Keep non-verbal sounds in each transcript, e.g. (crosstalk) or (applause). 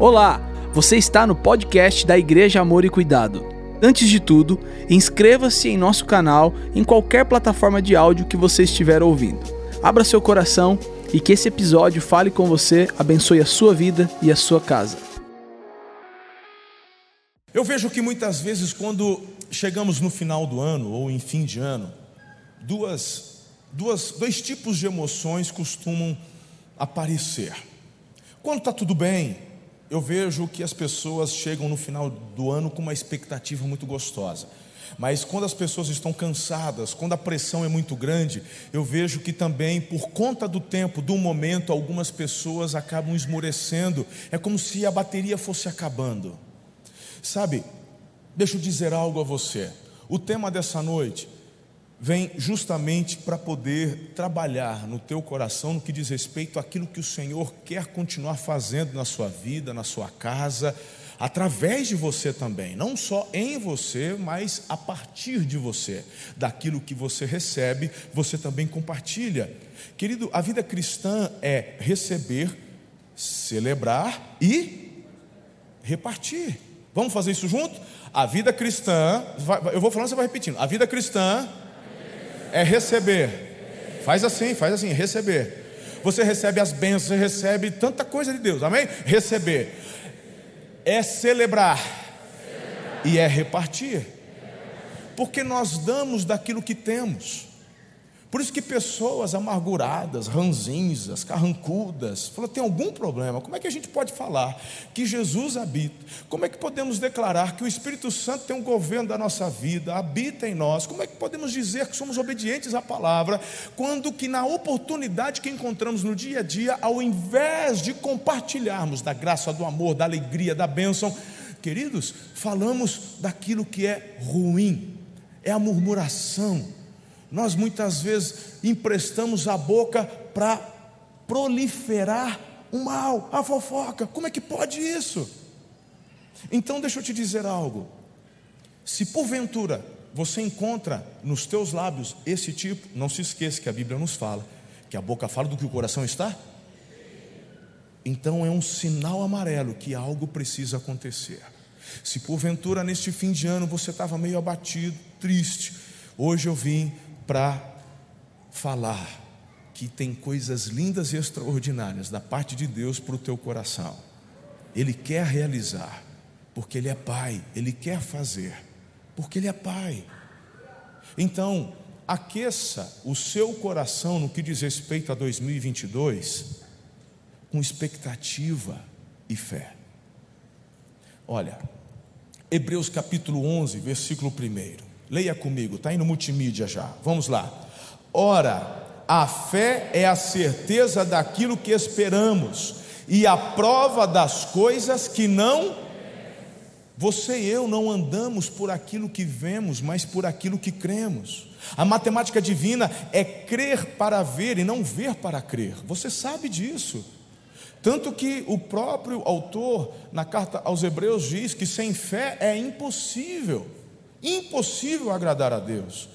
Olá, você está no podcast da Igreja Amor e Cuidado. Antes de tudo, inscreva-se em nosso canal em qualquer plataforma de áudio que você estiver ouvindo. Abra seu coração e que esse episódio fale com você, abençoe a sua vida e a sua casa. Eu vejo que muitas vezes, quando chegamos no final do ano ou em fim de ano, duas, duas, dois tipos de emoções costumam aparecer. Quando está tudo bem, eu vejo que as pessoas chegam no final do ano com uma expectativa muito gostosa. Mas quando as pessoas estão cansadas, quando a pressão é muito grande, eu vejo que também, por conta do tempo, do momento, algumas pessoas acabam esmorecendo. É como se a bateria fosse acabando. Sabe, deixa eu dizer algo a você. O tema dessa noite vem justamente para poder trabalhar no teu coração no que diz respeito àquilo que o Senhor quer continuar fazendo na sua vida, na sua casa, através de você também, não só em você, mas a partir de você. Daquilo que você recebe, você também compartilha. Querido, a vida cristã é receber, celebrar e repartir. Vamos fazer isso junto? A vida cristã, eu vou falando, você vai repetindo. A vida cristã é receber. Faz assim, faz assim, receber. Você recebe as bênçãos, você recebe tanta coisa de Deus, amém? Receber. É celebrar. E é repartir. Porque nós damos daquilo que temos. Por isso que pessoas amarguradas, ranzinhas, carrancudas, falam, tem algum problema? Como é que a gente pode falar que Jesus habita? Como é que podemos declarar que o Espírito Santo tem um governo da nossa vida, habita em nós? Como é que podemos dizer que somos obedientes à palavra, quando que na oportunidade que encontramos no dia a dia, ao invés de compartilharmos da graça, do amor, da alegria, da bênção, queridos, falamos daquilo que é ruim, é a murmuração, nós muitas vezes emprestamos a boca para proliferar o mal, a fofoca. Como é que pode isso? Então deixa eu te dizer algo. Se porventura você encontra nos teus lábios esse tipo, não se esqueça que a Bíblia nos fala que a boca fala do que o coração está. Então é um sinal amarelo que algo precisa acontecer. Se porventura neste fim de ano você estava meio abatido, triste, hoje eu vim para falar que tem coisas lindas e extraordinárias da parte de Deus para o teu coração. Ele quer realizar, porque Ele é Pai, Ele quer fazer, porque Ele é Pai. Então, aqueça o seu coração no que diz respeito a 2022 com expectativa e fé. Olha, Hebreus capítulo 11, versículo 1. Leia comigo, está aí no multimídia já. Vamos lá. Ora, a fé é a certeza daquilo que esperamos e a prova das coisas que não. Você e eu não andamos por aquilo que vemos, mas por aquilo que cremos. A matemática divina é crer para ver e não ver para crer. Você sabe disso. Tanto que o próprio autor, na carta aos Hebreus, diz que sem fé é impossível Impossível agradar a Deus.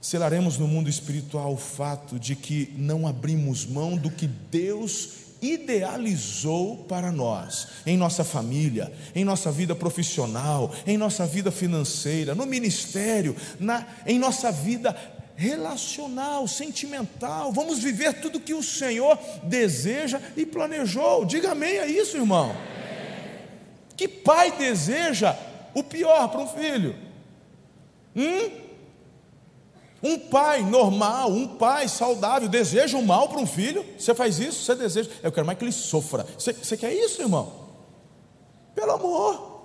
Selaremos no mundo espiritual o fato de que não abrimos mão do que Deus idealizou para nós, em nossa família, em nossa vida profissional, em nossa vida financeira, no ministério, na, em nossa vida relacional, sentimental. Vamos viver tudo que o Senhor deseja e planejou. Diga amém a isso, irmão. Que pai deseja o pior para um filho? Hum? Um pai normal, um pai saudável, deseja o mal para um filho? Você faz isso? Você deseja? Eu quero mais que ele sofra. Você, você quer isso, irmão? Pelo amor.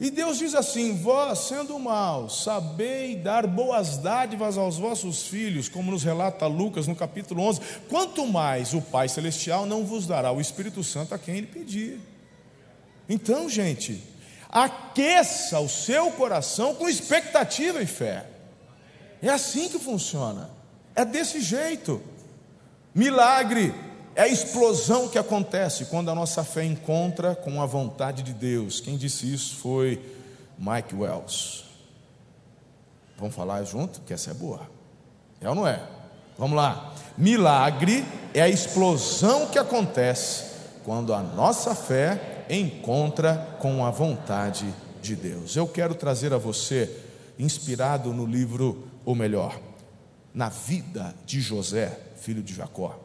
E Deus diz assim: Vós, sendo mal, sabei dar boas dádivas aos vossos filhos, como nos relata Lucas no capítulo 11. Quanto mais o Pai Celestial não vos dará o Espírito Santo a quem ele pedir. Então, gente, aqueça o seu coração com expectativa e fé. É assim que funciona. É desse jeito. Milagre é a explosão que acontece quando a nossa fé encontra com a vontade de Deus. Quem disse isso foi Mike Wells. Vamos falar junto? Que essa é boa. É ou não é? Vamos lá. Milagre é a explosão que acontece quando a nossa fé encontra com a vontade de Deus. Eu quero trazer a você, inspirado no livro, ou melhor, na vida de José, filho de Jacó.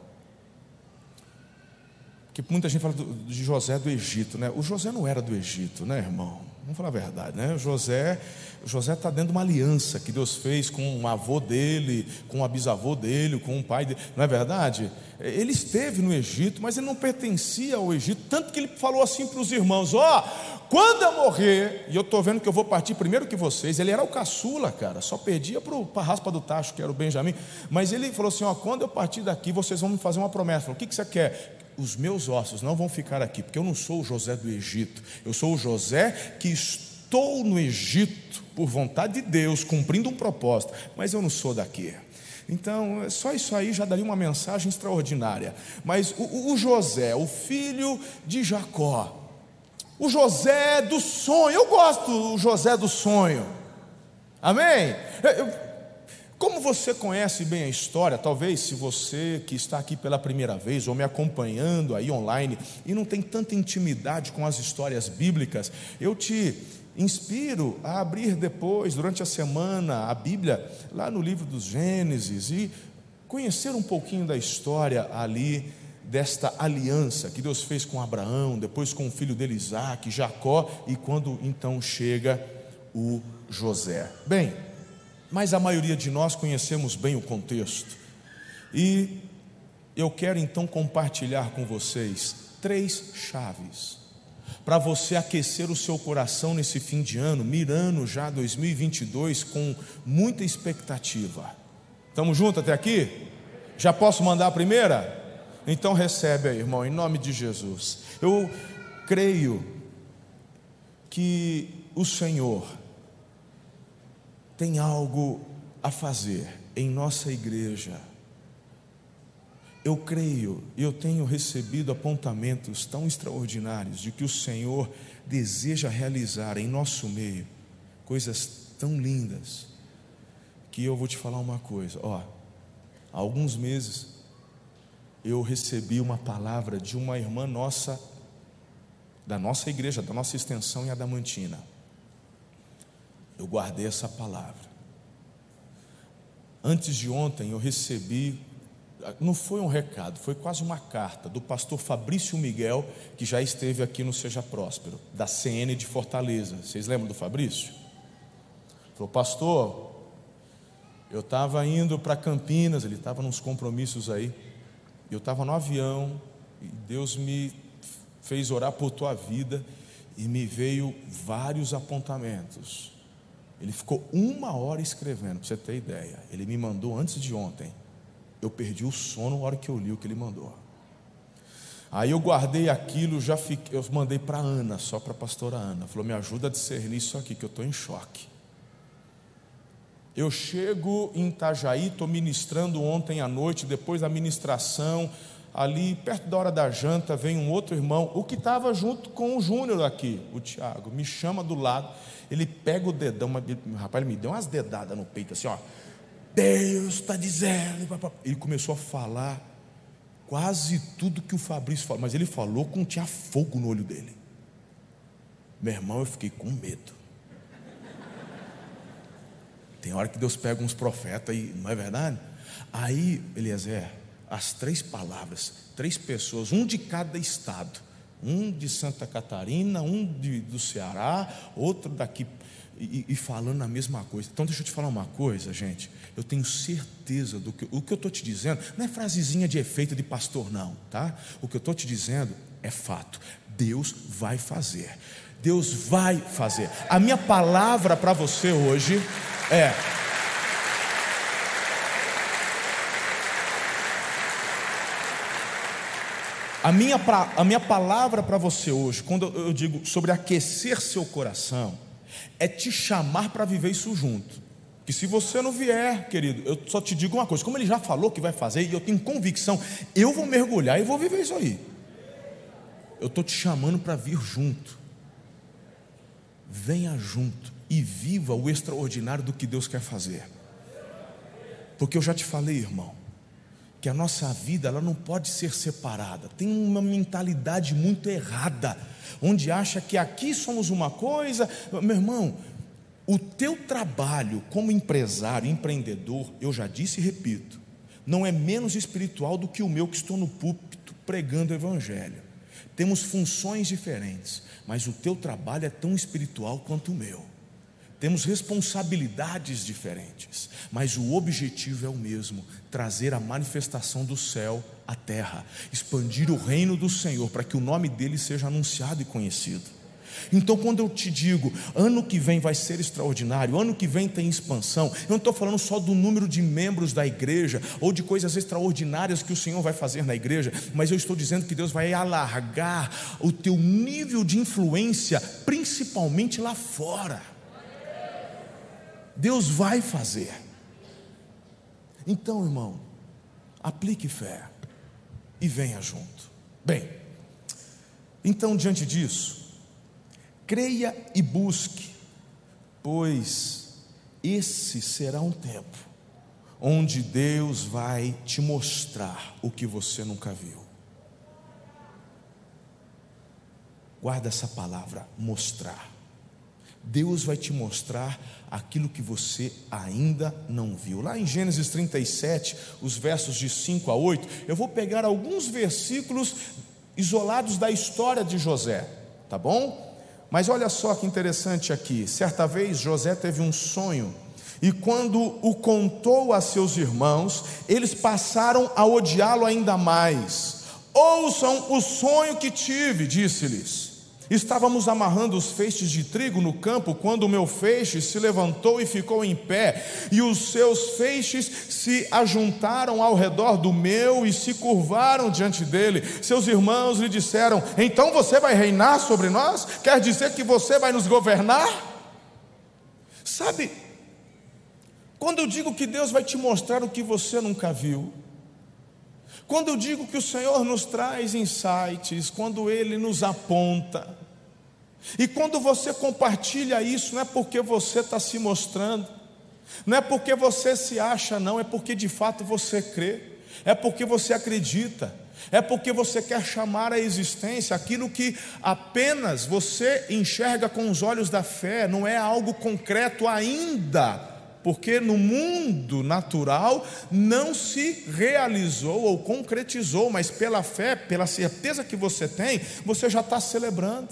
Que muita gente fala de José do Egito, né? O José não era do Egito, né, irmão? Vamos falar a verdade, né? José José está dentro de uma aliança que Deus fez com o avô dele, com o bisavô dele, com o pai dele, não é verdade? Ele esteve no Egito, mas ele não pertencia ao Egito, tanto que ele falou assim para os irmãos: Ó, oh, quando eu morrer, e eu estou vendo que eu vou partir primeiro que vocês, ele era o caçula, cara, só perdia para o raspa do tacho, que era o Benjamim, mas ele falou assim: Ó, quando eu partir daqui, vocês vão me fazer uma promessa. Falou, o que, que você quer? Os meus ossos não vão ficar aqui, porque eu não sou o José do Egito, eu sou o José que estou no Egito por vontade de Deus, cumprindo um propósito, mas eu não sou daqui. Então, só isso aí já daria uma mensagem extraordinária. Mas o, o José, o filho de Jacó, o José do sonho, eu gosto do José do sonho, amém? Como você conhece bem a história, talvez se você que está aqui pela primeira vez ou me acompanhando aí online e não tem tanta intimidade com as histórias bíblicas, eu te inspiro a abrir depois, durante a semana, a Bíblia lá no livro dos Gênesis e conhecer um pouquinho da história ali desta aliança que Deus fez com Abraão, depois com o filho dele Isaac, Jacó e quando então chega o José. Bem, mas a maioria de nós conhecemos bem o contexto. E eu quero então compartilhar com vocês três chaves para você aquecer o seu coração nesse fim de ano, mirando já 2022 com muita expectativa. Estamos juntos até aqui? Já posso mandar a primeira? Então recebe aí, irmão, em nome de Jesus. Eu creio que o Senhor tem algo a fazer em nossa igreja. Eu creio e eu tenho recebido apontamentos tão extraordinários de que o Senhor deseja realizar em nosso meio coisas tão lindas que eu vou te falar uma coisa. Ó, há alguns meses eu recebi uma palavra de uma irmã nossa da nossa igreja, da nossa extensão em Adamantina eu guardei essa palavra. Antes de ontem eu recebi, não foi um recado, foi quase uma carta do pastor Fabrício Miguel, que já esteve aqui no Seja Próspero, da CN de Fortaleza. Vocês lembram do Fabrício? Falou, pastor, eu estava indo para Campinas, ele estava nos compromissos aí, eu estava no avião, e Deus me fez orar por tua vida, e me veio vários apontamentos. Ele ficou uma hora escrevendo, para você ter ideia. Ele me mandou antes de ontem. Eu perdi o sono na hora que eu li o que ele mandou. Aí eu guardei aquilo, já fiquei, eu mandei para Ana, só para a pastora Ana. Falou: me ajuda a discernir isso aqui, que eu estou em choque. Eu chego em Itajaí, estou ministrando ontem à noite, depois da ministração, ali perto da hora da janta, vem um outro irmão, o que estava junto com o Júnior aqui, o Tiago, me chama do lado, ele pega o dedão, rapaz, ele me deu umas dedadas no peito, assim, ó, Deus está dizendo, ele começou a falar quase tudo que o Fabrício falou, mas ele falou com tinha fogo no olho dele. Meu irmão, eu fiquei com medo. Tem hora que Deus pega uns profetas e não é verdade? Aí, Eliezer, as três palavras, três pessoas, um de cada estado, um de Santa Catarina, um de, do Ceará, outro daqui, e, e, falando a mesma coisa. Então, deixa eu te falar uma coisa, gente. Eu tenho certeza do que o que eu estou te dizendo, não é frasezinha de efeito de pastor, não, tá? O que eu estou te dizendo é fato. Deus vai fazer. Deus vai fazer. A minha palavra para você hoje é A minha, a minha palavra para você hoje, quando eu digo sobre aquecer seu coração, é te chamar para viver isso junto. Que se você não vier, querido, eu só te digo uma coisa: como ele já falou que vai fazer, e eu tenho convicção, eu vou mergulhar e vou viver isso aí. Eu estou te chamando para vir junto. Venha junto e viva o extraordinário do que Deus quer fazer. Porque eu já te falei, irmão, que a nossa vida ela não pode ser separada. Tem uma mentalidade muito errada, onde acha que aqui somos uma coisa, meu irmão. O teu trabalho como empresário, empreendedor, eu já disse e repito, não é menos espiritual do que o meu que estou no púlpito pregando o evangelho. Temos funções diferentes, mas o teu trabalho é tão espiritual quanto o meu. Temos responsabilidades diferentes, mas o objetivo é o mesmo: trazer a manifestação do céu à terra, expandir o reino do Senhor para que o nome dele seja anunciado e conhecido. Então, quando eu te digo, ano que vem vai ser extraordinário, ano que vem tem expansão, eu não estou falando só do número de membros da igreja ou de coisas extraordinárias que o Senhor vai fazer na igreja, mas eu estou dizendo que Deus vai alargar o teu nível de influência, principalmente lá fora. Deus vai fazer. Então, irmão, aplique fé e venha junto. Bem, então, diante disso, creia e busque, pois esse será um tempo onde Deus vai te mostrar o que você nunca viu. Guarda essa palavra, mostrar. Deus vai te mostrar aquilo que você ainda não viu. Lá em Gênesis 37, os versos de 5 a 8, eu vou pegar alguns versículos isolados da história de José, tá bom? Mas olha só que interessante aqui. Certa vez José teve um sonho, e quando o contou a seus irmãos, eles passaram a odiá-lo ainda mais. Ouçam o sonho que tive, disse-lhes. Estávamos amarrando os feixes de trigo no campo quando o meu feixe se levantou e ficou em pé, e os seus feixes se ajuntaram ao redor do meu e se curvaram diante dele. Seus irmãos lhe disseram: Então você vai reinar sobre nós? Quer dizer que você vai nos governar? Sabe, quando eu digo que Deus vai te mostrar o que você nunca viu, quando eu digo que o Senhor nos traz insights, quando Ele nos aponta, e quando você compartilha isso, não é porque você está se mostrando, não é porque você se acha, não, é porque de fato você crê, é porque você acredita, é porque você quer chamar à existência aquilo que apenas você enxerga com os olhos da fé, não é algo concreto ainda, porque no mundo natural não se realizou ou concretizou, mas pela fé, pela certeza que você tem, você já está celebrando.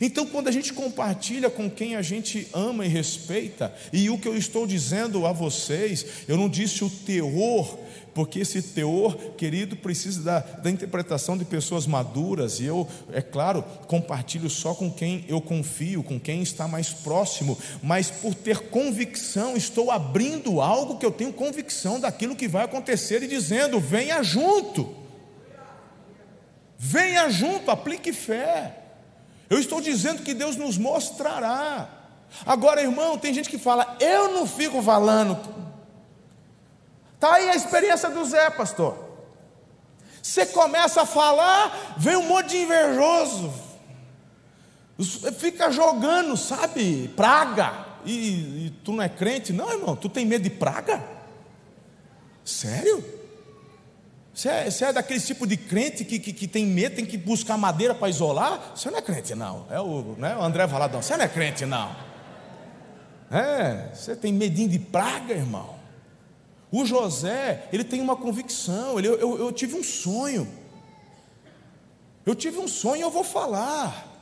Então, quando a gente compartilha com quem a gente ama e respeita, e o que eu estou dizendo a vocês, eu não disse o teor, porque esse teor, querido, precisa da, da interpretação de pessoas maduras, e eu, é claro, compartilho só com quem eu confio, com quem está mais próximo, mas por ter convicção, estou abrindo algo que eu tenho convicção daquilo que vai acontecer e dizendo: venha junto, venha junto, aplique fé. Eu estou dizendo que Deus nos mostrará. Agora, irmão, tem gente que fala, eu não fico falando. Está aí a experiência do Zé, pastor. Você começa a falar, vem um monte de invejoso. Fica jogando, sabe? Praga. E, e tu não é crente? Não, irmão, tu tem medo de praga? Sério? Você é, você é daquele tipo de crente que, que, que, tem medo, tem que buscar madeira para isolar? Você não é crente, não. É o, né, o André Valadão. Você não é crente, não. É, você tem medinho de praga, irmão. O José, ele tem uma convicção. Ele, eu, eu tive um sonho. Eu tive um sonho eu vou falar.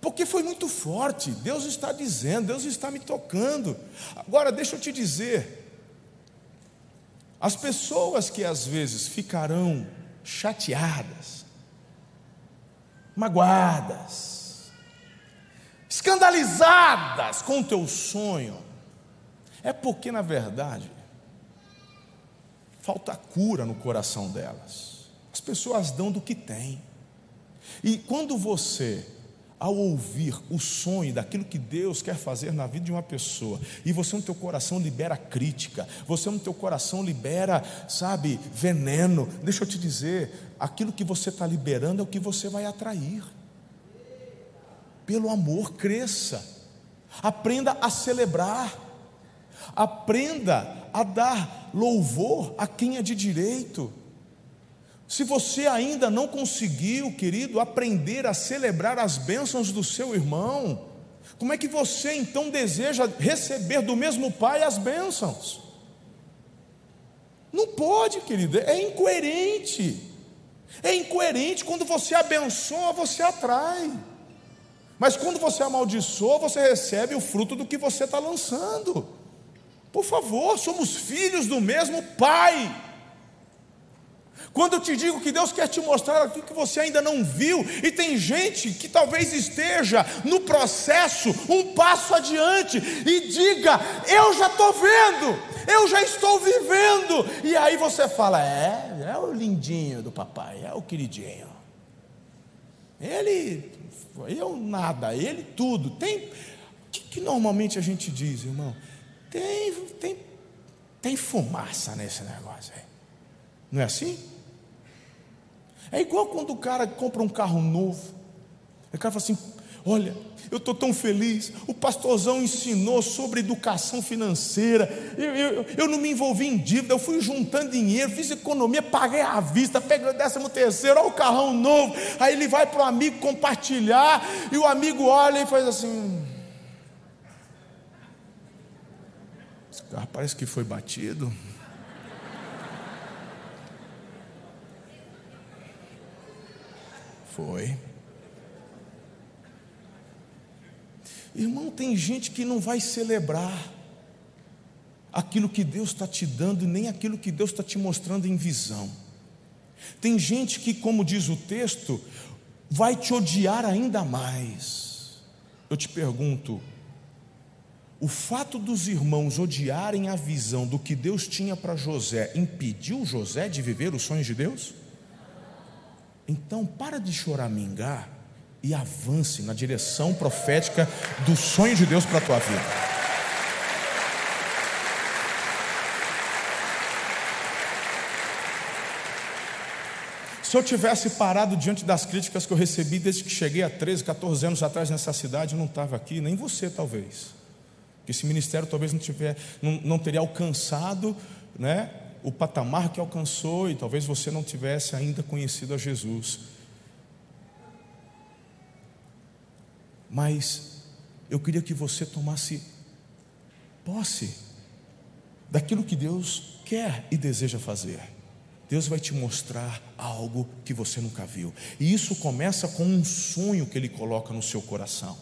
Porque foi muito forte. Deus está dizendo, Deus está me tocando. Agora, deixa eu te dizer. As pessoas que às vezes ficarão chateadas, magoadas, escandalizadas com o teu sonho, é porque, na verdade, falta cura no coração delas. As pessoas dão do que têm. E quando você ao ouvir o sonho daquilo que Deus quer fazer na vida de uma pessoa, e você no teu coração libera crítica, você no teu coração libera, sabe, veneno, deixa eu te dizer, aquilo que você está liberando é o que você vai atrair. Pelo amor, cresça, aprenda a celebrar, aprenda a dar louvor a quem é de direito. Se você ainda não conseguiu, querido, aprender a celebrar as bênçãos do seu irmão, como é que você então deseja receber do mesmo Pai as bênçãos? Não pode, querido, é incoerente. É incoerente quando você abençoa, você atrai. Mas quando você amaldiçoa, você recebe o fruto do que você está lançando. Por favor, somos filhos do mesmo Pai. Quando eu te digo que Deus quer te mostrar aquilo que você ainda não viu, e tem gente que talvez esteja no processo um passo adiante e diga: Eu já estou vendo, eu já estou vivendo. E aí você fala: É, é o lindinho do papai, é o queridinho. Ele, eu nada, ele tudo. Tem, o que, que normalmente a gente diz, irmão? Tem, tem, tem fumaça nesse negócio aí. Não é assim? É igual quando o cara compra um carro novo. O cara fala assim: Olha, eu estou tão feliz. O pastorzão ensinou sobre educação financeira. Eu, eu, eu, não me envolvi em dívida, eu fui juntando dinheiro, fiz economia, paguei à vista, peguei o décimo terceiro, olha o carrão novo. Aí ele vai para o amigo compartilhar, e o amigo olha e faz assim. Esse carro parece que foi batido. Foi. Irmão, tem gente que não vai celebrar aquilo que Deus está te dando, nem aquilo que Deus está te mostrando em visão. Tem gente que, como diz o texto, vai te odiar ainda mais. Eu te pergunto, o fato dos irmãos odiarem a visão do que Deus tinha para José impediu José de viver os sonhos de Deus? Então, para de choramingar e avance na direção profética do sonho de Deus para a tua vida. Se eu tivesse parado diante das críticas que eu recebi desde que cheguei há 13, 14 anos atrás nessa cidade, eu não estava aqui, nem você talvez. Que esse ministério talvez não, tiver, não, não teria alcançado né, o patamar que alcançou e talvez você não tivesse ainda conhecido a Jesus. Mas eu queria que você tomasse posse daquilo que Deus quer e deseja fazer. Deus vai te mostrar algo que você nunca viu. E isso começa com um sonho que Ele coloca no seu coração.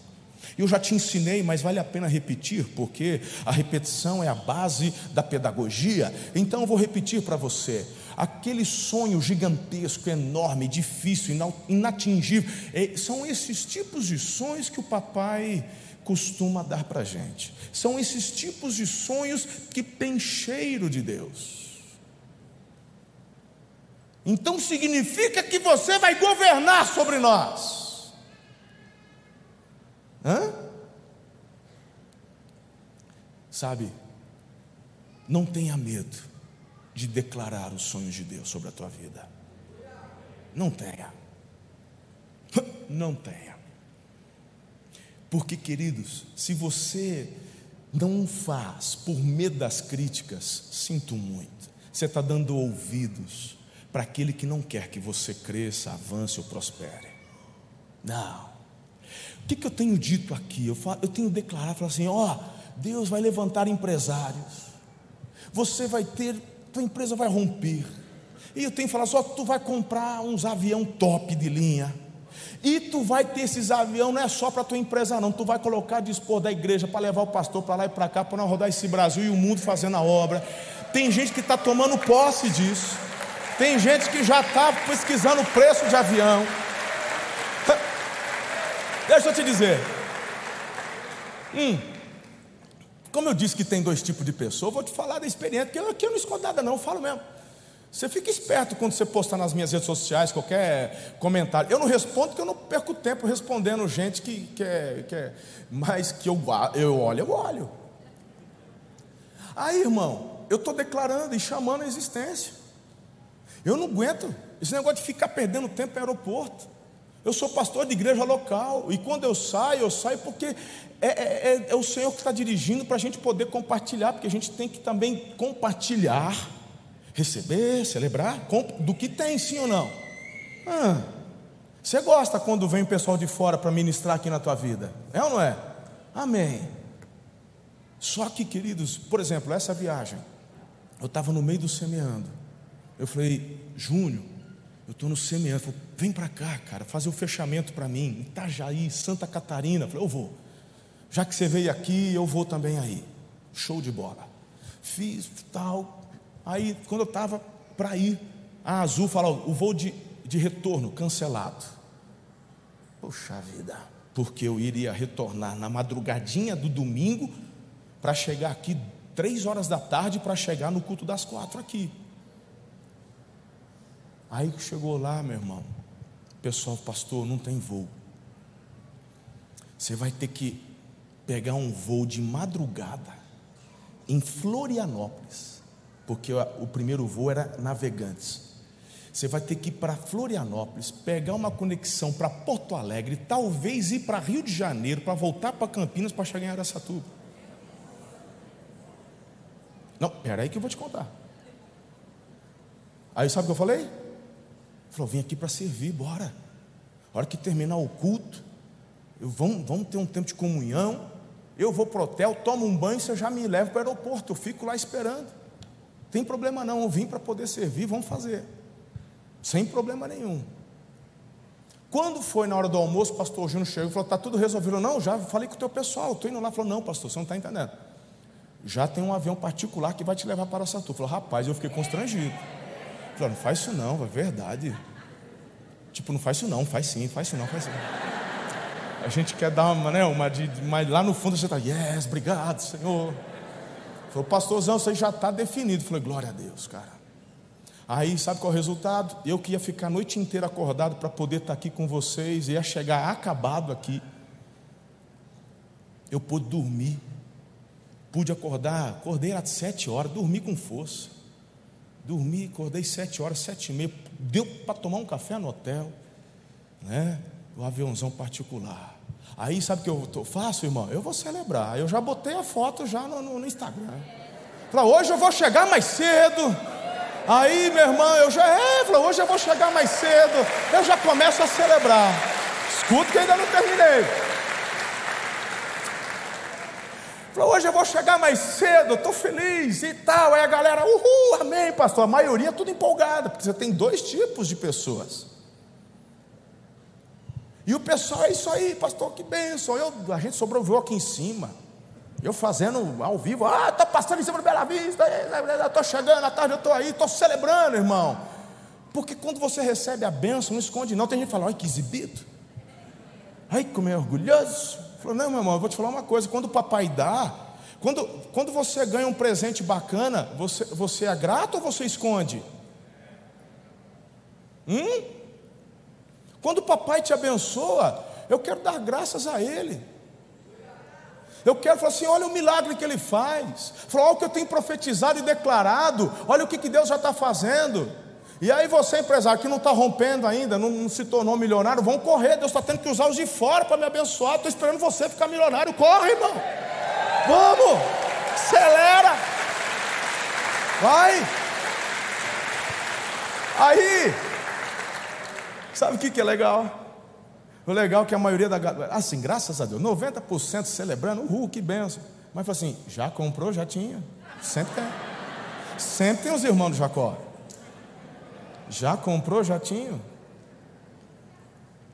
Eu já te ensinei, mas vale a pena repetir, porque a repetição é a base da pedagogia. Então eu vou repetir para você. Aquele sonho gigantesco, enorme, difícil, inatingível, é, são esses tipos de sonhos que o papai costuma dar para a gente. São esses tipos de sonhos que têm cheiro de Deus. Então significa que você vai governar sobre nós. Hã? Sabe, não tenha medo de declarar os sonhos de Deus sobre a tua vida. Não tenha. (laughs) Não tenha. Porque, queridos, se você não faz por medo das críticas, sinto muito. Você está dando ouvidos para aquele que não quer que você cresça, avance ou prospere. Não. O que, que eu tenho dito aqui? Eu, falo, eu tenho declarado, falo assim: ó, Deus vai levantar empresários, você vai ter, tua empresa vai romper. E eu tenho falado só, tu vai comprar uns avião top de linha. E tu vai ter esses aviões, não é só para tua empresa, não. Tu vai colocar dispor da igreja para levar o pastor para lá e para cá, para não rodar esse Brasil e o mundo fazendo a obra. Tem gente que está tomando posse disso. Tem gente que já está pesquisando o preço de avião. Deixa eu te dizer. Hum, como eu disse que tem dois tipos de pessoa, vou te falar da experiência, porque aqui eu não escondo nada, não, eu falo mesmo. Você fica esperto quando você postar nas minhas redes sociais qualquer comentário. Eu não respondo porque eu não perco tempo respondendo gente que, que, é, que é mais que eu, eu olho, eu olho. Aí, irmão, eu estou declarando e chamando a existência. Eu não aguento esse negócio de ficar perdendo tempo em aeroporto. Eu sou pastor de igreja local, e quando eu saio, eu saio porque é, é, é, é o Senhor que está dirigindo para a gente poder compartilhar, porque a gente tem que também compartilhar, receber, celebrar, do que tem, sim ou não? Ah, você gosta quando vem o pessoal de fora para ministrar aqui na tua vida? É ou não é? Amém. Só que, queridos, por exemplo, essa viagem, eu estava no meio do semeando. Eu falei, Júnior, eu estou no semeando. Falei, vem para cá, cara, fazer o fechamento para mim. Itajaí, Santa Catarina. Falei, eu vou. Já que você veio aqui, eu vou também aí. Show de bola. Fiz tal. Aí, quando eu estava para ir, a Azul falou: o voo de, de retorno cancelado. Poxa vida, porque eu iria retornar na madrugadinha do domingo para chegar aqui três horas da tarde para chegar no culto das quatro aqui. Aí chegou lá, meu irmão, pessoal, pastor, não tem voo. Você vai ter que pegar um voo de madrugada em Florianópolis, porque o primeiro voo era navegantes. Você vai ter que ir para Florianópolis, pegar uma conexão para Porto Alegre, talvez ir para Rio de Janeiro, para voltar para Campinas para chegar em Aracatuba. Não, peraí que eu vou te contar. Aí sabe o que eu falei? Falou, vim aqui para servir, bora. A hora que terminar o culto, eu, vamos, vamos ter um tempo de comunhão. Eu vou para o hotel, tomo um banho, você já me leva para o aeroporto. Eu fico lá esperando. Tem problema não, eu vim para poder servir, vamos fazer. Sem problema nenhum. Quando foi na hora do almoço, o pastor Júnior chegou e falou: Está tudo resolvido? Não, já falei com o teu pessoal, estou indo lá. Falou: Não, pastor, você não está entendendo. Já tem um avião particular que vai te levar para Satu. Falou: Rapaz, eu fiquei constrangido. Falou: Não faz isso não, é verdade. Tipo, não faz isso não, faz sim, faz isso não, faz sim. A gente quer dar uma, né, uma de, mas lá no fundo você está, yes, obrigado, Senhor. Falou, pastorzão, aí já está definido. Falei, glória a Deus, cara. Aí, sabe qual é o resultado? Eu que ia ficar a noite inteira acordado para poder estar tá aqui com vocês, ia chegar acabado aqui. Eu pude dormir, pude acordar, acordei às sete horas, dormi com força. Dormi, acordei sete horas, sete e meia, deu para tomar um café no hotel, né? O aviãozão particular. Aí sabe o que eu tô, faço, irmão? Eu vou celebrar. Eu já botei a foto já no, no, no Instagram. Falei, hoje eu vou chegar mais cedo. Aí, meu irmão, eu já, é, falei, hoje eu vou chegar mais cedo. Eu já começo a celebrar. Escuta que ainda não terminei. Falei, hoje eu vou chegar mais cedo, estou feliz e tal. Aí a galera, uhul, amém, pastor. A maioria tudo empolgada, porque você tem dois tipos de pessoas. E o pessoal, é isso aí, pastor, que bênção. Eu, a gente sobreviveu aqui em cima. Eu fazendo ao vivo, ah, estou passando em cima do Bela Vista, estou chegando, à tarde eu estou aí, estou celebrando, irmão. Porque quando você recebe a bênção, não esconde, não. Tem gente que fala, olha que exibido. Ai, como é orgulhoso. Falou, não, meu irmão, eu vou te falar uma coisa: quando o papai dá, quando, quando você ganha um presente bacana, você, você é grato ou você esconde? Hum? Quando o papai te abençoa, eu quero dar graças a Ele. Eu quero falar assim: olha o milagre que Ele faz. Falar, olha o que eu tenho profetizado e declarado. Olha o que, que Deus já está fazendo. E aí você, empresário, que não está rompendo ainda, não, não, se tornou milionário, vão correr. Deus está tendo que usar os de fora para me abençoar. Estou esperando você ficar milionário. Corre, irmão. Vamos. Acelera. Vai. Aí, Sabe o que, que é legal? O legal é que a maioria da galera, assim, graças a Deus, 90% celebrando, uhul, que benção. Mas assim, já comprou, já tinha. Sempre tem. Sempre tem os irmãos do Jacó. Já comprou, já tinha.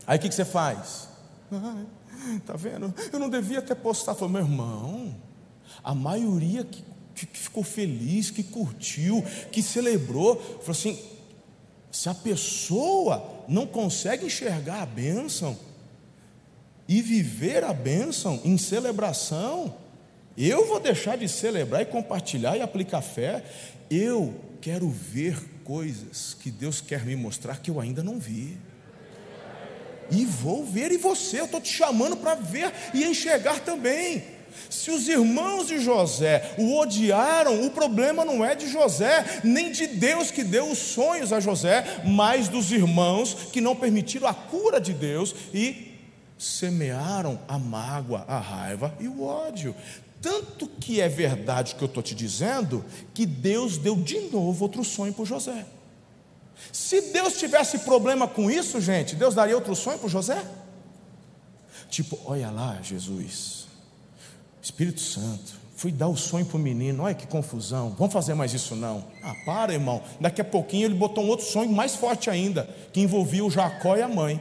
Aí o que, que você faz? Ai, tá vendo? Eu não devia ter postado. Falei, meu irmão, a maioria que, que ficou feliz, que curtiu, que celebrou, falou assim: se a pessoa não consegue enxergar a bênção e viver a bênção em celebração, eu vou deixar de celebrar e compartilhar e aplicar fé. Eu quero ver coisas que Deus quer me mostrar que eu ainda não vi. E vou ver, e você, eu estou te chamando para ver e enxergar também. Se os irmãos de José o odiaram, o problema não é de José, nem de Deus que deu os sonhos a José, mas dos irmãos que não permitiram a cura de Deus e semearam a mágoa, a raiva e o ódio. Tanto que é verdade o que eu estou te dizendo, que Deus deu de novo outro sonho para José. Se Deus tivesse problema com isso, gente, Deus daria outro sonho para José? Tipo, olha lá, Jesus, Espírito Santo, fui dar o sonho para o menino, olha que confusão, vamos fazer mais isso não. Ah, para, irmão, daqui a pouquinho ele botou um outro sonho mais forte ainda, que envolvia o Jacó e a mãe.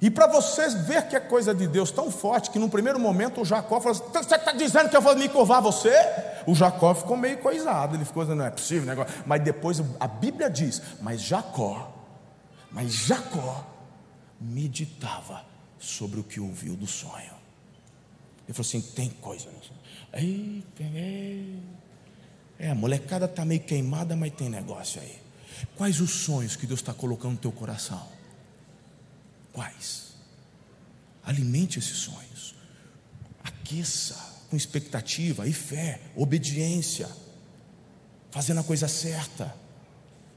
E para vocês ver que é coisa de Deus tão forte que no primeiro momento o Jacó falou assim: Você está dizendo que eu vou me curvar você? O Jacó ficou meio coisado, ele ficou dizendo: Não é possível negócio. Mas depois a Bíblia diz: Mas Jacó, mas Jacó meditava sobre o que ouviu do sonho. Ele falou assim: Tem coisa no sonho. Eita, é. é, a molecada está meio queimada, mas tem negócio aí. Quais os sonhos que Deus está colocando no teu coração? Quais? Alimente esses sonhos. Aqueça com expectativa e fé, obediência, fazendo a coisa certa.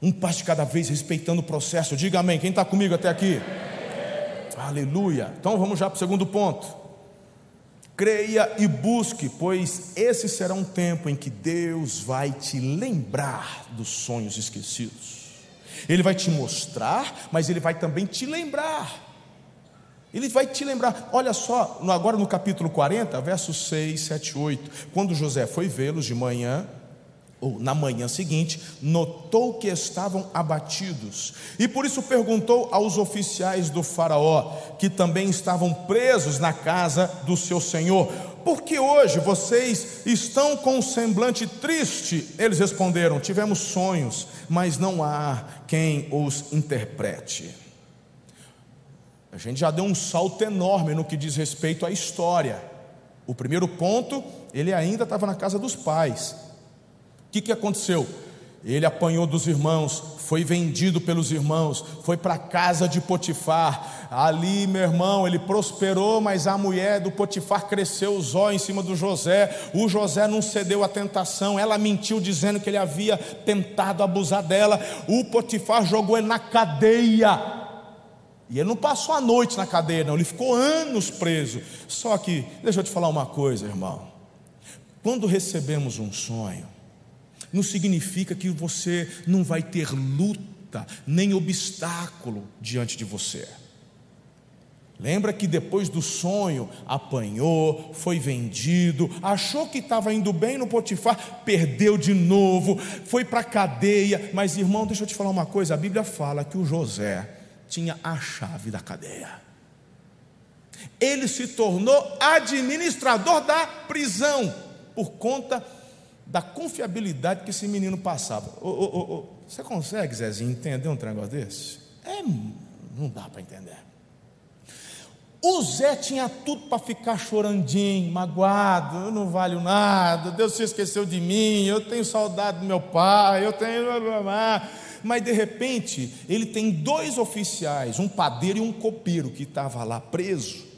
Um passo de cada vez, respeitando o processo. Diga amém. Quem está comigo até aqui? Aleluia. Então vamos já para o segundo ponto. Creia e busque, pois esse será um tempo em que Deus vai te lembrar dos sonhos esquecidos. Ele vai te mostrar, mas ele vai também te lembrar. Ele vai te lembrar, olha só, agora no capítulo 40, versos 6, 7, 8. Quando José foi vê-los de manhã, ou na manhã seguinte, notou que estavam abatidos, e por isso perguntou aos oficiais do Faraó, que também estavam presos na casa do seu senhor: Por que hoje vocês estão com um semblante triste? Eles responderam: Tivemos sonhos, mas não há quem os interprete. A gente já deu um salto enorme no que diz respeito à história. O primeiro ponto, ele ainda estava na casa dos pais. O que, que aconteceu? Ele apanhou dos irmãos, foi vendido pelos irmãos, foi para a casa de Potifar. Ali, meu irmão, ele prosperou, mas a mulher do Potifar cresceu os olhos em cima do José. O José não cedeu à tentação, ela mentiu dizendo que ele havia tentado abusar dela. O Potifar jogou ele na cadeia. E ele não passou a noite na cadeia, não, ele ficou anos preso. Só que, deixa eu te falar uma coisa, irmão. Quando recebemos um sonho, não significa que você não vai ter luta, nem obstáculo diante de você. Lembra que depois do sonho apanhou, foi vendido, achou que estava indo bem no Potifar, perdeu de novo, foi para a cadeia. Mas irmão, deixa eu te falar uma coisa: a Bíblia fala que o José, tinha a chave da cadeia. Ele se tornou administrador da prisão por conta da confiabilidade que esse menino passava. Ô, ô, ô, você consegue, Zezinho, entender um negócio desse? É, não dá para entender. O Zé tinha tudo para ficar chorandinho, magoado, eu não valho nada, Deus se esqueceu de mim, eu tenho saudade do meu pai, eu tenho mas de repente ele tem dois oficiais, um padeiro e um copeiro, que estava lá preso.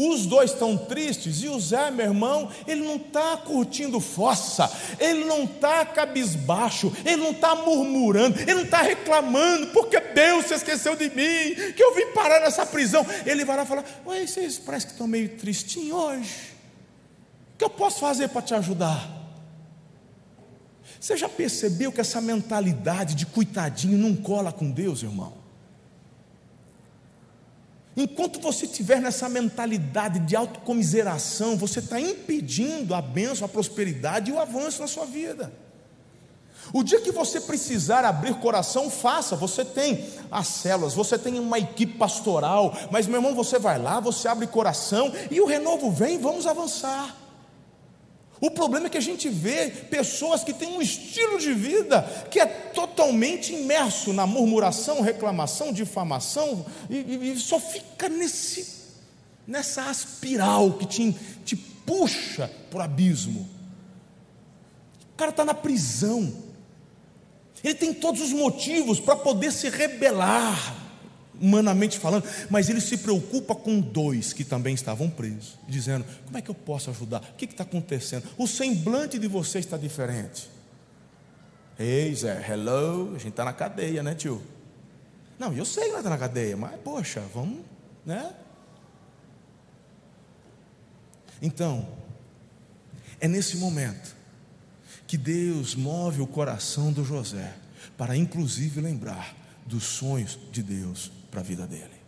Os dois estão tristes e o Zé, meu irmão, ele não está curtindo fossa, ele não está cabisbaixo, ele não está murmurando, ele não está reclamando, porque Deus se esqueceu de mim, que eu vim parar nessa prisão. Ele vai lá e fala: Ué, vocês parecem que estão meio tristinhos hoje. O que eu posso fazer para te ajudar? Você já percebeu que essa mentalidade de coitadinho não cola com Deus, irmão? Enquanto você estiver nessa mentalidade de autocomiseração, você está impedindo a bênção, a prosperidade e o avanço na sua vida. O dia que você precisar abrir coração, faça. Você tem as células, você tem uma equipe pastoral, mas meu irmão, você vai lá, você abre coração e o renovo vem, vamos avançar. O problema é que a gente vê pessoas que têm um estilo de vida que é totalmente imerso na murmuração, reclamação, difamação, e, e só fica nesse, nessa espiral que te, te puxa para o abismo. O cara está na prisão, ele tem todos os motivos para poder se rebelar, humanamente falando, mas ele se preocupa com dois que também estavam presos, dizendo: Como é que eu posso ajudar? O que está acontecendo? O semblante de vocês está diferente. Ei, Zé, hello, a gente está na cadeia, né, tio? Não, eu sei que nós estamos tá na cadeia, mas poxa, vamos, né? Então, é nesse momento que Deus move o coração do José para inclusive lembrar dos sonhos de Deus para a vida dele.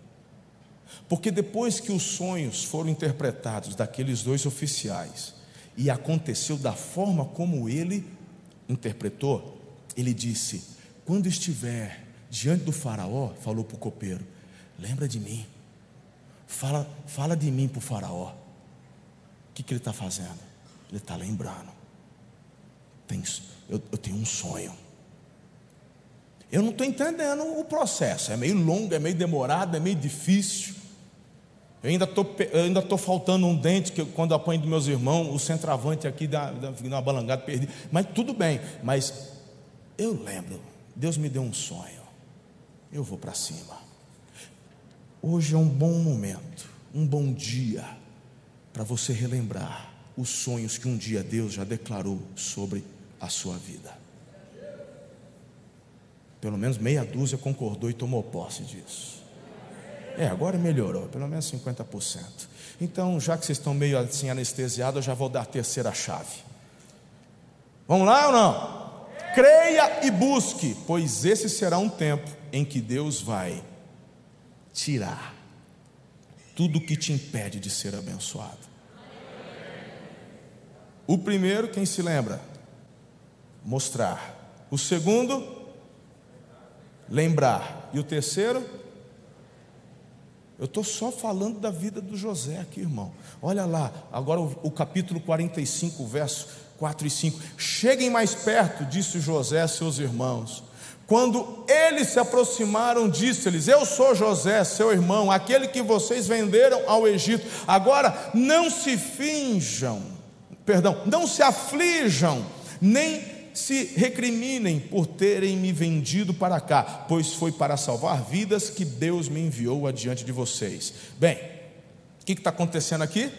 Porque depois que os sonhos foram interpretados daqueles dois oficiais e aconteceu da forma como ele interpretou, ele disse: Quando estiver diante do Faraó, falou para o copeiro: Lembra de mim, fala, fala de mim para o Faraó. O que, que ele está fazendo? Ele está lembrando. Tem, eu, eu tenho um sonho. Eu não estou entendendo o processo. É meio longo, é meio demorado, é meio difícil. Eu ainda estou ainda tô faltando um dente que eu, quando apanho dos meus irmãos, o centroavante aqui dá, dá uma balangada, perdi. Mas tudo bem. Mas eu lembro, Deus me deu um sonho. Eu vou para cima. Hoje é um bom momento, um bom dia para você relembrar os sonhos que um dia Deus já declarou sobre a sua vida. Pelo menos meia dúzia concordou e tomou posse disso. É, agora melhorou, pelo menos 50%. Então, já que vocês estão meio assim anestesiados, eu já vou dar a terceira chave. Vamos lá ou não? Creia e busque, pois esse será um tempo em que Deus vai tirar tudo que te impede de ser abençoado. O primeiro, quem se lembra? Mostrar. O segundo, lembrar. E o terceiro? Eu estou só falando da vida do José aqui, irmão. Olha lá, agora o, o, capítulo 45, verso 4 e 5. Cheguem mais perto, disse José a seus irmãos. Quando eles se aproximaram, disse-lhes: Eu sou José, seu irmão, aquele que vocês venderam ao Egito. Agora não se finjam, perdão, não se aflijam, nem se recriminem por terem me vendido para cá, pois foi para salvar vidas que Deus me enviou adiante de vocês. Bem, o que está acontecendo aqui?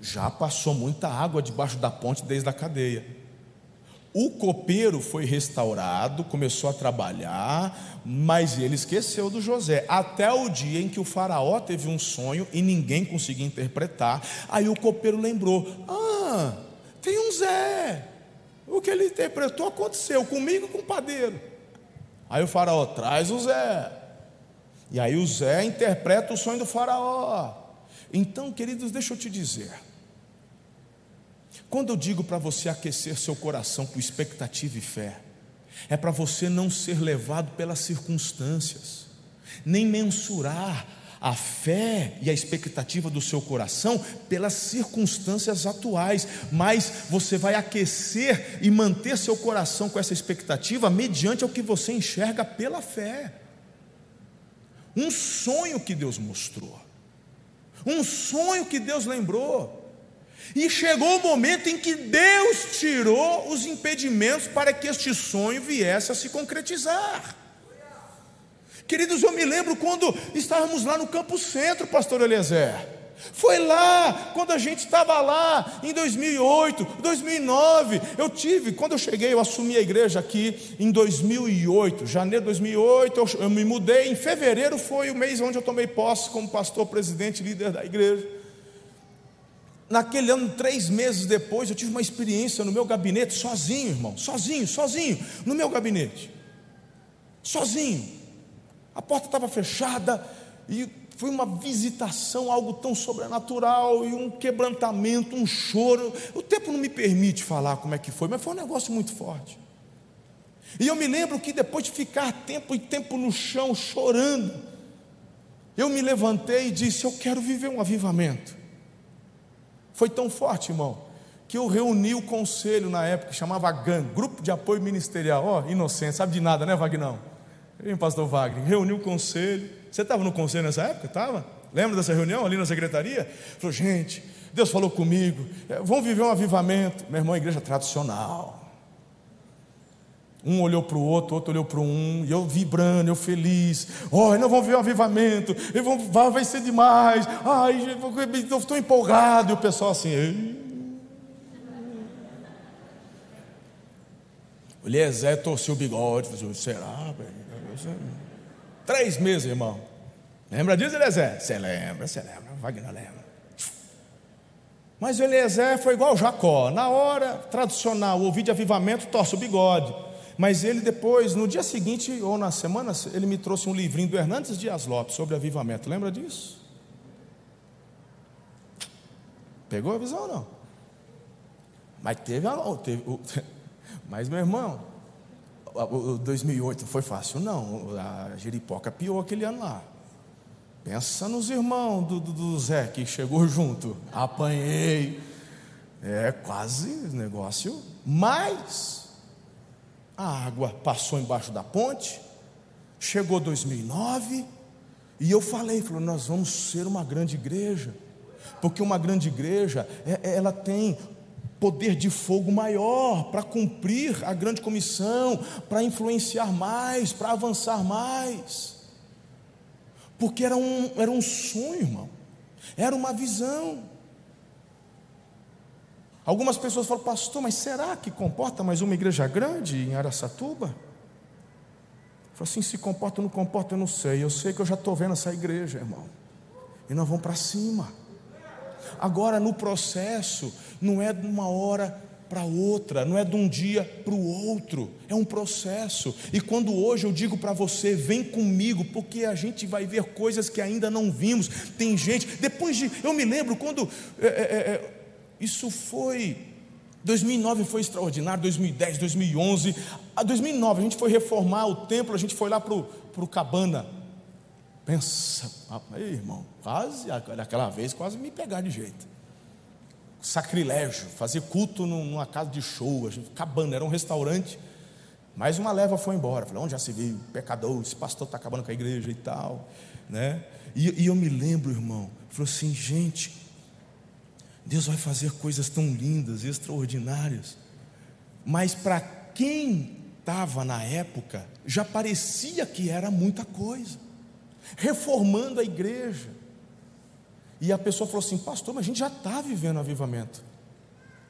Já passou muita água debaixo da ponte desde a cadeia. O copeiro foi restaurado, começou a trabalhar, mas ele esqueceu do José. Até o dia em que o faraó teve um sonho e ninguém conseguia interpretar. Aí o copeiro lembrou: Ah, tem um Zé. O que ele interpretou aconteceu comigo e com o padeiro. Aí o faraó traz o Zé. E aí o Zé interpreta o sonho do faraó. Então, queridos, deixa eu te dizer. Quando eu digo para você aquecer seu coração com expectativa e fé, é para você não ser levado pelas circunstâncias, nem mensurar a fé e a expectativa do seu coração pelas circunstâncias atuais, mas você vai aquecer e manter seu coração com essa expectativa mediante o que você enxerga pela fé. Um sonho que Deus mostrou, um sonho que Deus lembrou. E chegou o momento em que Deus tirou os impedimentos para que este sonho viesse a se concretizar. Queridos, eu me lembro quando estávamos lá no Campo Centro, pastor Eliezer. Foi lá, quando a gente estava lá, em 2008, 2009. Eu tive, quando eu cheguei, eu assumi a igreja aqui em 2008, janeiro de 2008. Eu, eu me mudei. Em fevereiro foi o mês onde eu tomei posse como pastor, presidente, líder da igreja. Naquele ano, três meses depois, eu tive uma experiência no meu gabinete, sozinho, irmão, sozinho, sozinho, no meu gabinete, sozinho. A porta estava fechada e foi uma visitação, algo tão sobrenatural e um quebrantamento, um choro. O tempo não me permite falar como é que foi, mas foi um negócio muito forte. E eu me lembro que depois de ficar tempo e tempo no chão chorando, eu me levantei e disse: Eu quero viver um avivamento. Foi tão forte, irmão, que eu reuni o conselho na época, chamava GAN, Grupo de Apoio Ministerial. Ó, oh, inocente, sabe de nada, né, Vagnão? Vem, pastor Wagner, reuniu o conselho. Você estava no conselho nessa época? Estava? Lembra dessa reunião ali na secretaria? Falou, gente, Deus falou comigo, é, vamos viver um avivamento. Meu irmão, igreja tradicional. Um olhou para o outro, outro olhou para um, e eu vibrando, eu feliz. Olha, nós vamos ver o avivamento, vai, vai ser demais. Ai, eu estou empolgado. E o pessoal assim. Ei. O Eliezer torceu o bigode, falou, será? Três meses, irmão. Lembra disso, Eliezer? Você lembra, você lembra, Wagner lembra. Mas o Eliezer foi igual Jacó. Na hora tradicional, o vídeo de avivamento, torce o bigode. Mas ele depois, no dia seguinte ou na semana, ele me trouxe um livrinho do Hernandes Dias Lopes sobre avivamento. Lembra disso? Pegou a visão ou não? Mas teve, teve (laughs) mas meu irmão, o 2008 foi fácil? Não, a Jeripoca piou aquele ano lá. Pensa nos irmãos do, do, do Zé que chegou junto. Apanhei. É quase negócio. Mas a água passou embaixo da ponte. Chegou 2009. E eu falei, falou, nós vamos ser uma grande igreja. Porque uma grande igreja, é, é, ela tem poder de fogo maior para cumprir a grande comissão, para influenciar mais, para avançar mais. Porque era um, era um sonho, irmão. Era uma visão. Algumas pessoas falam, pastor, mas será que comporta mais uma igreja grande em Araçatuba? Eu falo assim, se comporta ou não comporta, eu não sei. Eu sei que eu já estou vendo essa igreja, irmão. E nós vamos para cima. Agora, no processo, não é de uma hora para outra, não é de um dia para o outro, é um processo. E quando hoje eu digo para você, vem comigo, porque a gente vai ver coisas que ainda não vimos. Tem gente, depois de, eu me lembro quando é, é, é, é isso foi 2009 foi extraordinário, 2010, 2011, a 2009 a gente foi reformar o templo, a gente foi lá para o Cabana. Pensa, aí, irmão, quase, aquela vez, quase me pegar de jeito sacrilégio, fazer culto numa casa de show, a gente, cabana, era um restaurante. Mais uma leva foi embora. Falei, onde já se viu? Pecador, esse pastor está acabando com a igreja e tal. Né? E, e eu me lembro, irmão, falou assim, gente, Deus vai fazer coisas tão lindas, extraordinárias. Mas para quem estava na época, já parecia que era muita coisa. Reformando a igreja e a pessoa falou assim: Pastor, mas a gente já está vivendo avivamento.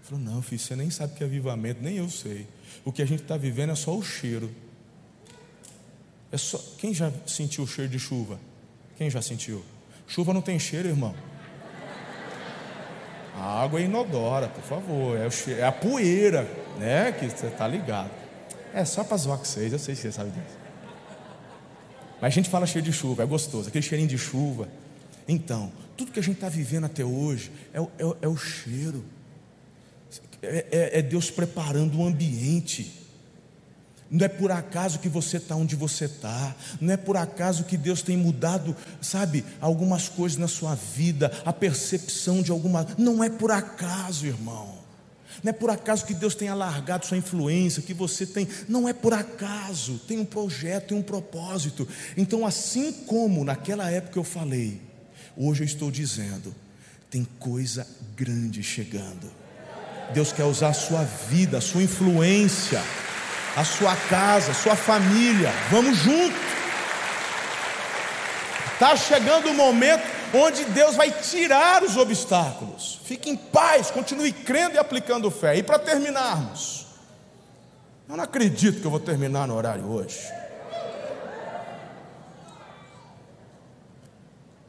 Falou: Não, filho, você nem sabe o que é avivamento, nem eu sei. O que a gente está vivendo é só o cheiro. É só... Quem já sentiu o cheiro de chuva? Quem já sentiu? Chuva não tem cheiro, irmão. A água é inodora, por favor. É, cheiro... é a poeira, né? Que você está ligado. É só para zoar com vocês, eu sei que você sabe disso. A gente fala cheiro de chuva, é gostoso, aquele cheirinho de chuva. Então, tudo que a gente está vivendo até hoje é, é, é o cheiro, é, é, é Deus preparando o ambiente. Não é por acaso que você está onde você está, não é por acaso que Deus tem mudado, sabe, algumas coisas na sua vida, a percepção de alguma. Não é por acaso, irmão. Não é por acaso que Deus tem alargado sua influência, que você tem. Não é por acaso. Tem um projeto, tem um propósito. Então, assim como naquela época eu falei, Hoje eu estou dizendo: tem coisa grande chegando. Deus quer usar a sua vida, a sua influência, a sua casa, a sua família. Vamos junto. Está chegando o momento onde Deus vai tirar os obstáculos. Fique em paz, continue crendo e aplicando fé. E para terminarmos, eu não acredito que eu vou terminar no horário hoje.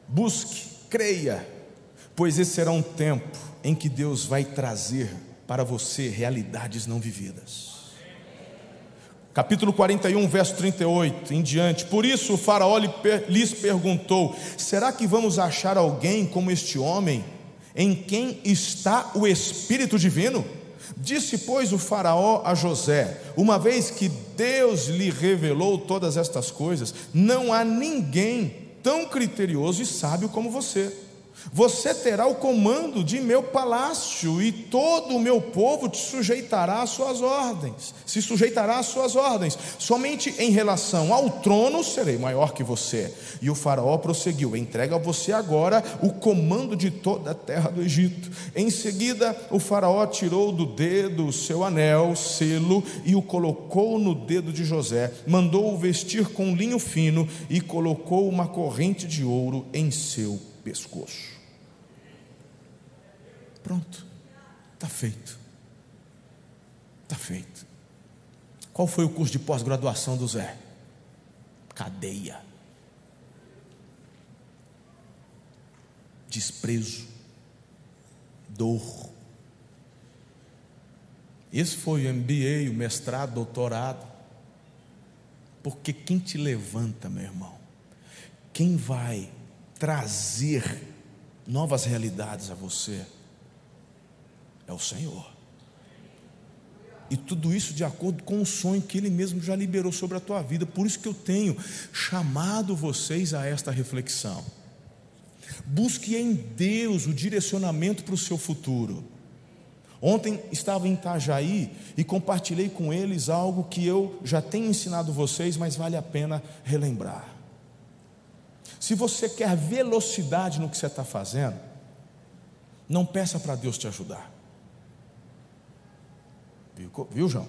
Busque, creia, pois esse será um tempo em que Deus vai trazer para você realidades não vividas. Capítulo 41, verso 38 em diante. Por isso o Faraó lhes perguntou: Será que vamos achar alguém como este homem, em quem está o Espírito Divino? Disse, pois, o Faraó a José: Uma vez que Deus lhe revelou todas estas coisas, não há ninguém tão criterioso e sábio como você. Você terá o comando de meu palácio, e todo o meu povo te sujeitará às suas ordens, se sujeitará às suas ordens. Somente em relação ao trono serei maior que você. E o Faraó prosseguiu: entrega a você agora o comando de toda a terra do Egito. Em seguida, o Faraó tirou do dedo o seu anel, selo, e o colocou no dedo de José, mandou-o vestir com linho fino e colocou uma corrente de ouro em seu pescoço. Pronto, está feito. Está feito. Qual foi o curso de pós-graduação do Zé? Cadeia. Desprezo. Dor. Esse foi o MBA, o mestrado, doutorado. Porque quem te levanta, meu irmão? Quem vai trazer novas realidades a você? é o Senhor. E tudo isso de acordo com o sonho que Ele mesmo já liberou sobre a tua vida. Por isso que eu tenho chamado vocês a esta reflexão. Busque em Deus o direcionamento para o seu futuro. Ontem estava em Itajaí e compartilhei com eles algo que eu já tenho ensinado vocês, mas vale a pena relembrar. Se você quer velocidade no que você está fazendo, não peça para Deus te ajudar. Viu, viu, João?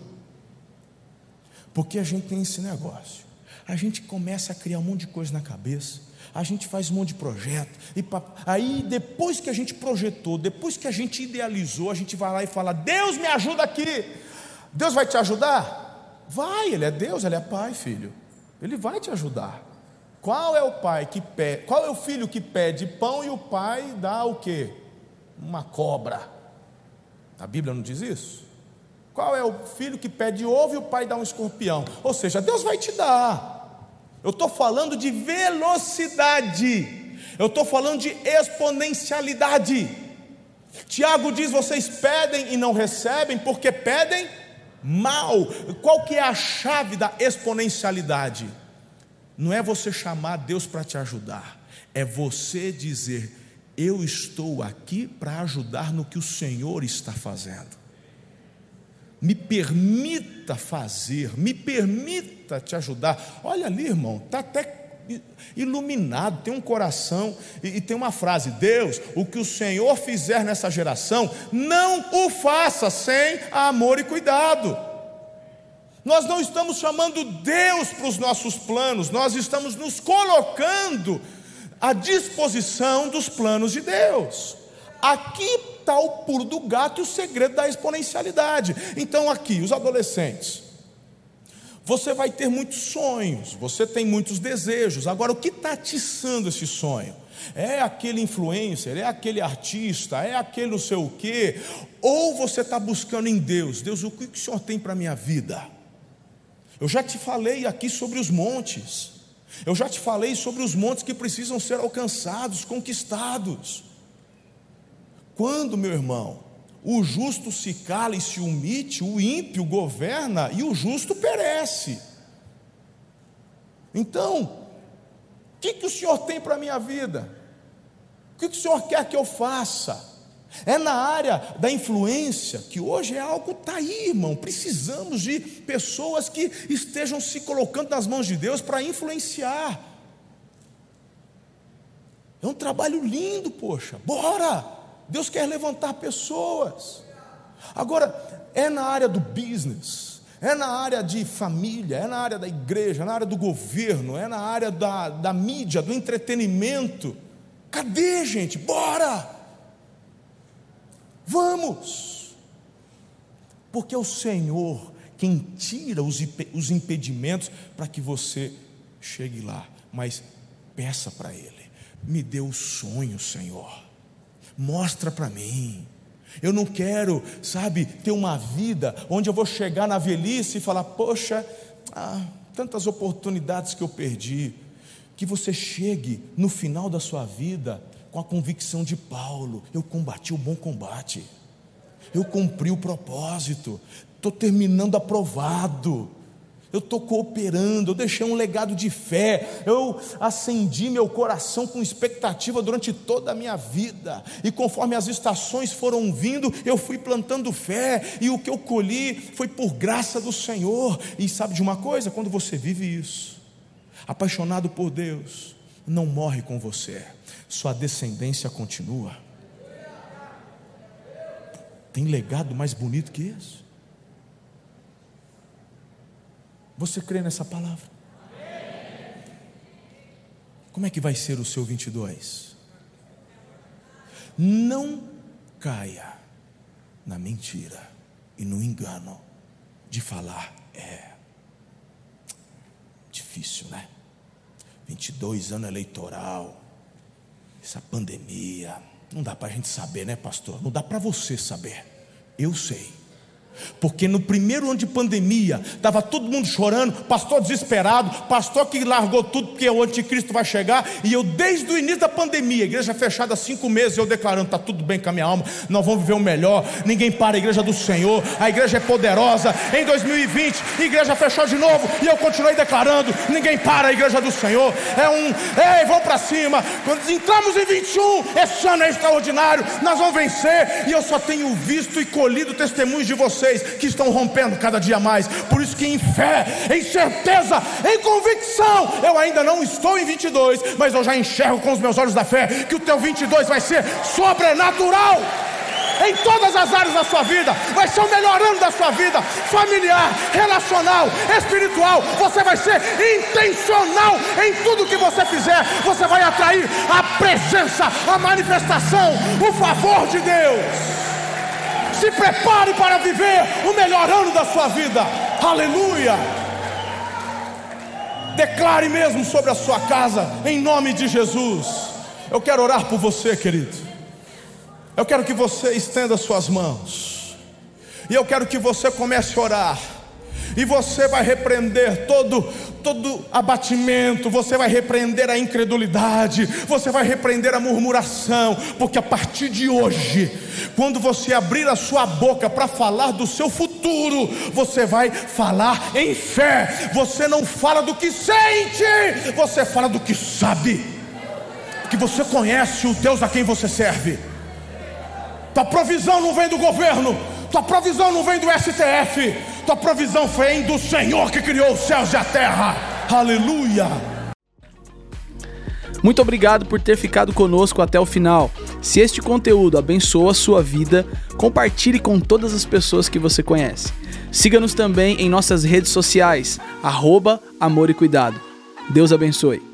Porque a gente tem esse negócio. A gente começa a criar um monte de coisa na cabeça. A gente faz um monte de projeto. E aí, depois que a gente projetou, depois que a gente idealizou, a gente vai lá e fala: Deus me ajuda aqui. Deus vai te ajudar? Vai, Ele é Deus, Ele é Pai, filho. Ele vai te ajudar. Qual é o pai que pede, qual é o filho que pede pão e o pai dá o quê? Uma cobra. A Bíblia não diz isso? Qual é o filho que pede ovo e o pai dá um escorpião? Ou seja, Deus vai te dar. Eu estou falando de velocidade. Eu estou falando de exponencialidade. Tiago diz: vocês pedem e não recebem porque pedem mal. Qual que é a chave da exponencialidade? Não é você chamar Deus para te ajudar, é você dizer: eu estou aqui para ajudar no que o Senhor está fazendo me permita fazer, me permita te ajudar. Olha ali, irmão, está até iluminado, tem um coração e, e, tem uma frase: Deus, o que o Senhor fizer nessa geração, não o faça sem amor e cuidado. Nós não estamos chamando Deus para os nossos planos, nós estamos nos colocando à disposição dos planos de Deus. Aqui está o pulo do gato e o segredo da exponencialidade. Então, aqui, os adolescentes. Você vai ter muitos sonhos, você tem muitos desejos. Agora, o que está atiçando esse sonho? É aquele influencer, é aquele artista, é aquele não sei o quê? Ou você está buscando em Deus? Deus, o que o Senhor tem para a minha vida? Eu já te falei aqui sobre os montes. Eu já te falei sobre os montes que precisam ser alcançados, conquistados. Quando, meu irmão, o justo se cala e se omite, o ímpio governa e o justo perece. Então, o que, que o Senhor tem para a minha vida? O que, que o Senhor quer que eu faça? É na área da influência, que hoje é algo, está aí, irmão. Precisamos de pessoas que estejam se colocando nas mãos de Deus para influenciar. É um trabalho lindo, poxa, bora! Deus quer levantar pessoas. Agora, é na área do business, é na área de família, é na área da igreja, é na área do governo, é na área da, da mídia, do entretenimento. Cadê, gente? Bora! Vamos! Porque é o Senhor quem tira os, os impedimentos para que você chegue lá. Mas peça para Ele: me dê o sonho, Senhor mostra para mim. Eu não quero, sabe, ter uma vida onde eu vou chegar na velhice e falar: poxa, ah, tantas oportunidades que eu perdi. Que você chegue no final da sua vida com a convicção de Paulo: eu combati o bom combate, eu cumpri o propósito, estou terminando aprovado. Eu estou cooperando, eu deixei um legado de fé, eu acendi meu coração com expectativa durante toda a minha vida, e conforme as estações foram vindo, eu fui plantando fé, e o que eu colhi foi por graça do Senhor. E sabe de uma coisa? Quando você vive isso, apaixonado por Deus, não morre com você, sua descendência continua. Tem legado mais bonito que isso? Você crê nessa palavra? Como é que vai ser o seu 22? Não caia na mentira e no engano de falar é difícil, né? 22 anos eleitoral, essa pandemia, não dá para a gente saber, né, pastor? Não dá para você saber. Eu sei. Porque no primeiro ano de pandemia, estava todo mundo chorando, pastor desesperado, pastor que largou tudo porque o anticristo vai chegar, e eu, desde o início da pandemia, igreja fechada há cinco meses, eu declarando: está tudo bem com a minha alma, nós vamos viver o melhor, ninguém para a igreja do Senhor, a igreja é poderosa. Em 2020, a igreja fechou de novo, e eu continuei declarando: ninguém para a igreja do Senhor, é um, ei, vamos para cima. Quando entramos em 21, esse ano é extraordinário, nós vamos vencer, e eu só tenho visto e colhido testemunhos de vocês vocês que estão rompendo cada dia mais. Por isso que em fé, em certeza, em convicção, eu ainda não estou em 22, mas eu já enxergo com os meus olhos da fé que o teu 22 vai ser sobrenatural em todas as áreas da sua vida, vai ser o melhor ano da sua vida, familiar, relacional, espiritual. Você vai ser intencional em tudo que você fizer. Você vai atrair a presença, a manifestação, o favor de Deus. Se prepare para viver o melhor ano da sua vida. Aleluia. Declare mesmo sobre a sua casa, em nome de Jesus. Eu quero orar por você, querido. Eu quero que você estenda suas mãos. E eu quero que você comece a orar. E você vai repreender todo todo abatimento, você vai repreender a incredulidade, você vai repreender a murmuração, porque a partir de hoje, quando você abrir a sua boca para falar do seu futuro, você vai falar em fé, você não fala do que sente, você fala do que sabe, que você conhece o Deus a quem você serve. Tua provisão não vem do governo, tua provisão não vem do STF, tua provisão vem do Senhor que criou os céus e a terra. Aleluia. Muito obrigado por ter ficado conosco até o final. Se este conteúdo abençoa a sua vida, compartilhe com todas as pessoas que você conhece. Siga-nos também em nossas redes sociais, arroba Amor e Cuidado. Deus abençoe.